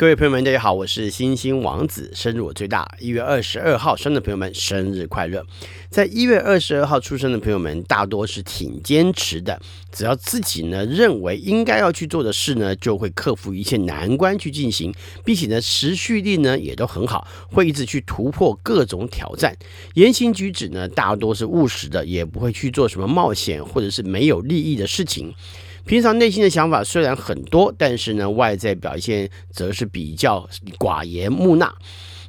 各位朋友们，大家好，我是星星王子，生日我最大，一月二十二号生的朋友们，生日快乐！在一月二十二号出生的朋友们，大多是挺坚持的，只要自己呢认为应该要去做的事呢，就会克服一切难关去进行，并且呢持续力呢也都很好，会一直去突破各种挑战。言行举止呢，大多是务实的，也不会去做什么冒险或者是没有利益的事情。平常内心的想法虽然很多，但是呢，外在表现则是比较寡言木讷。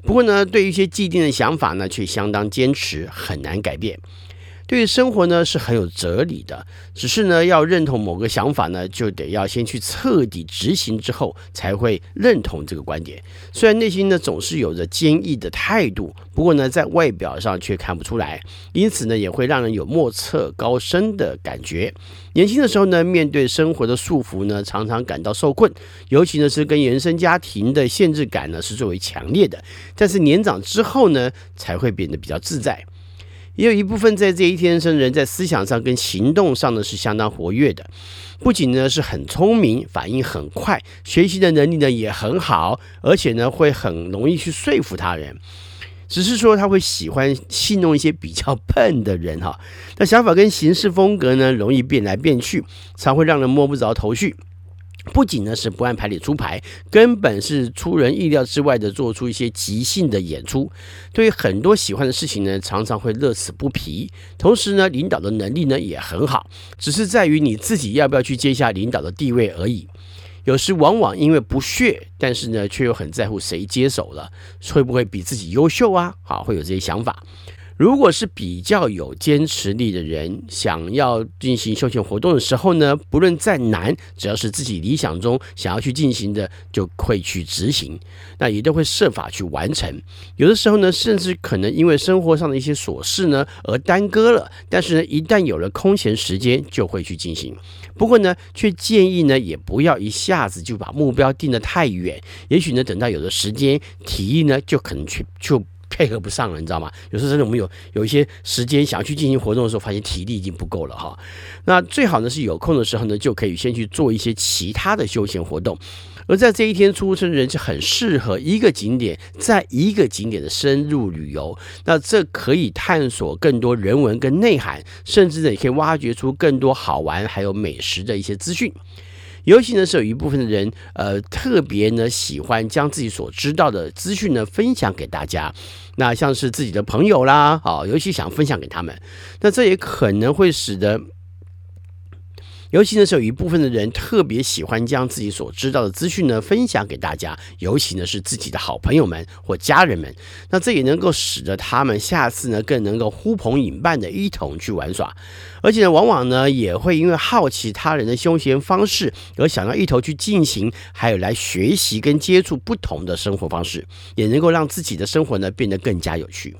不过呢，对于一些既定的想法呢，却相当坚持，很难改变。对于生活呢是很有哲理的，只是呢要认同某个想法呢，就得要先去彻底执行之后才会认同这个观点。虽然内心呢总是有着坚毅的态度，不过呢在外表上却看不出来，因此呢也会让人有莫测高深的感觉。年轻的时候呢，面对生活的束缚呢，常常感到受困，尤其呢是跟原生家庭的限制感呢是最为强烈的。但是年长之后呢，才会变得比较自在。也有一部分在这一天生的人，在思想上跟行动上呢是相当活跃的，不仅呢是很聪明，反应很快，学习的能力呢也很好，而且呢会很容易去说服他人。只是说他会喜欢戏弄一些比较笨的人哈，那想法跟行事风格呢容易变来变去，常会让人摸不着头绪。不仅呢是不按牌理出牌，根本是出人意料之外的做出一些即兴的演出。对于很多喜欢的事情呢，常常会乐此不疲。同时呢，领导的能力呢也很好，只是在于你自己要不要去接下领导的地位而已。有时往往因为不屑，但是呢却又很在乎谁接手了，会不会比自己优秀啊？好，会有这些想法。如果是比较有坚持力的人，想要进行休闲活动的时候呢，不论再难，只要是自己理想中想要去进行的，就会去执行，那也都会设法去完成。有的时候呢，甚至可能因为生活上的一些琐事呢而耽搁了，但是呢，一旦有了空闲时间，就会去进行。不过呢，却建议呢，也不要一下子就把目标定得太远，也许呢，等到有了时间，体力呢，就可能去就。配合不上了，你知道吗？有时候真的，我们有有一些时间想要去进行活动的时候，发现体力已经不够了哈。那最好呢是有空的时候呢，就可以先去做一些其他的休闲活动。而在这一天出生的人，是很适合一个景点在一个景点的深入旅游。那这可以探索更多人文跟内涵，甚至呢也可以挖掘出更多好玩还有美食的一些资讯。尤其呢，是有一部分的人，呃，特别呢喜欢将自己所知道的资讯呢分享给大家。那像是自己的朋友啦，啊，尤其想分享给他们，那这也可能会使得。尤其呢，是有一部分的人特别喜欢将自己所知道的资讯呢分享给大家，尤其呢是自己的好朋友们或家人们。那这也能够使得他们下次呢更能够呼朋引伴的一同去玩耍，而且呢，往往呢也会因为好奇他人的休闲方式而想要一头去进行，还有来学习跟接触不同的生活方式，也能够让自己的生活呢变得更加有趣。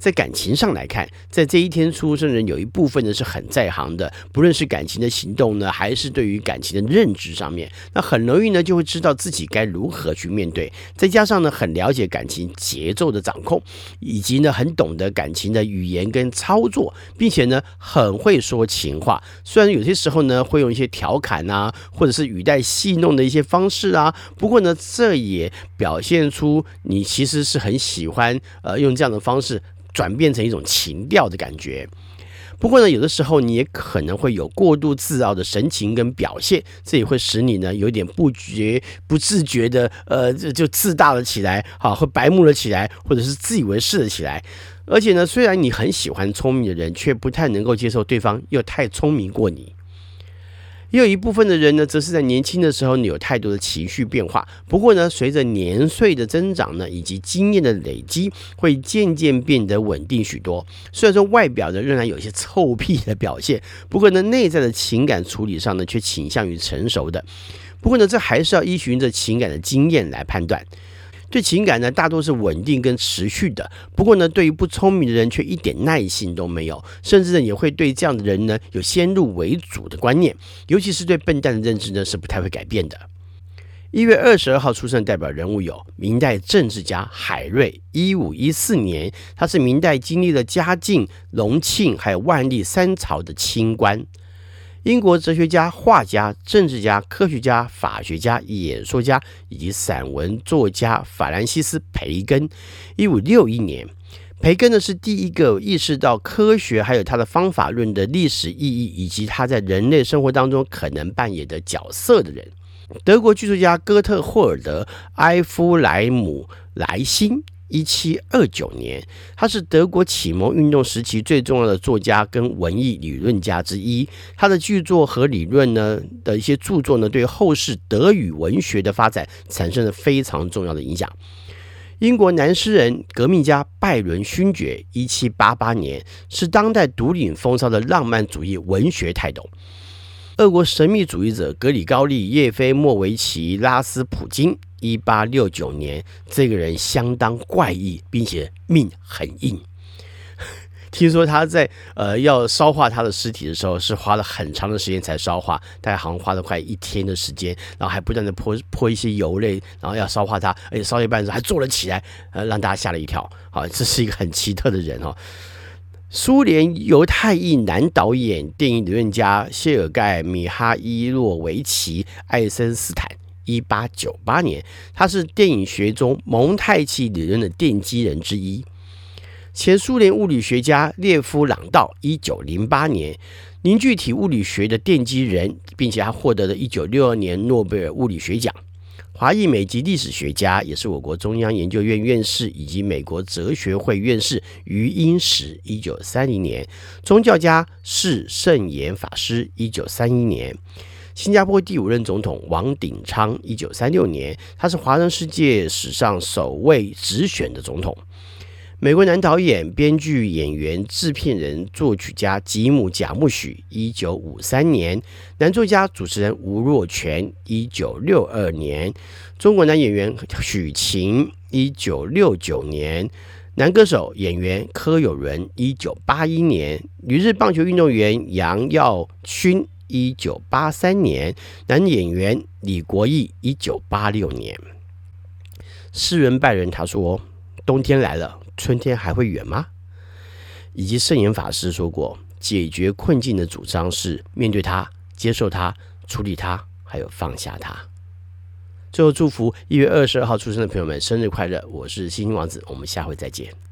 在感情上来看，在这一天出生人有一部分呢是很在行的，不论是感情的行动呢，还是对于感情的认知上面，那很容易呢就会知道自己该如何去面对。再加上呢，很了解感情节奏的掌控，以及呢很懂得感情的语言跟操作，并且呢很会说情话。虽然有些时候呢会用一些调侃啊，或者是语带戏弄的一些方式啊，不过呢这也表现出你其实是很喜欢呃用这样的方式。转变成一种情调的感觉，不过呢，有的时候你也可能会有过度自傲的神情跟表现，这也会使你呢有点不觉不自觉的，呃，就就自大了起来，好，会白目了起来，或者是自以为是了起来。而且呢，虽然你很喜欢聪明的人，却不太能够接受对方又太聪明过你。也有一部分的人呢，则是在年轻的时候呢，有太多的情绪变化。不过呢，随着年岁的增长呢，以及经验的累积，会渐渐变得稳定许多。虽然说外表呢仍然有一些臭屁的表现，不过呢，内在的情感处理上呢，却倾向于成熟的。不过呢，这还是要依循着情感的经验来判断。对情感呢，大多是稳定跟持续的。不过呢，对于不聪明的人，却一点耐心都没有，甚至呢，也会对这样的人呢，有先入为主的观念。尤其是对笨蛋的认知呢，是不太会改变的。一月二十二号出生的代表人物有明代政治家海瑞，一五一四年，他是明代经历了嘉靖、隆庆还有万历三朝的清官。英国哲学家、画家、政治家、科学家、法学家、演说家以及散文作家法兰西斯·培根，一五六一年。培根呢是第一个意识到科学还有他的方法论的历史意义，以及他在人类生活当中可能扮演的角色的人。德国剧作家哥特霍尔德·埃夫莱姆·莱辛。一七二九年，他是德国启蒙运动时期最重要的作家跟文艺理论家之一。他的剧作和理论呢的一些著作呢，对后世德语文学的发展产生了非常重要的影响。英国男诗人、革命家拜伦勋爵，一七八八年，是当代独领风骚的浪漫主义文学泰斗。俄国神秘主义者格里高利·叶菲莫维奇·拉斯普京。一八六九年，这个人相当怪异，并且命很硬。听说他在呃要烧化他的尸体的时候，是花了很长的时间才烧化，大概好像花了快一天的时间，然后还不断的泼泼一些油类，然后要烧化他，而且烧一半的时候还坐了起来，呃，让大家吓了一跳。好，这是一个很奇特的人哦。苏联犹太裔男导演、电影理论家谢尔盖·米哈伊洛维奇·爱森斯坦。一八九八年，他是电影学中蒙太奇理论的奠基人之一。前苏联物理学家列夫·朗道，一九零八年凝聚体物理学的奠基人，并且还获得了一九六二年诺贝尔物理学奖。华裔美籍历史学家，也是我国中央研究院院士以及美国哲学会院士余英时，一九三零年。宗教家释圣严法师，一九三一年。新加坡第五任总统王鼎昌，一九三六年，他是华人世界史上首位直选的总统。美国男导演、编剧、演员、制片人、作曲家吉姆·贾木许，一九五三年。男作家、主持人吴若权，一九六二年。中国男演员许晴，一九六九年。男歌手、演员柯有伦，一九八一年。女日棒球运动员杨耀勋。一九八三年，男演员李国毅；一九八六年，诗人拜仁他说：“冬天来了，春天还会远吗？”以及圣严法师说过：“解决困境的主张是面对它、接受它、处理它，还有放下它。”最后祝福一月二十二号出生的朋友们生日快乐！我是星星王子，我们下回再见。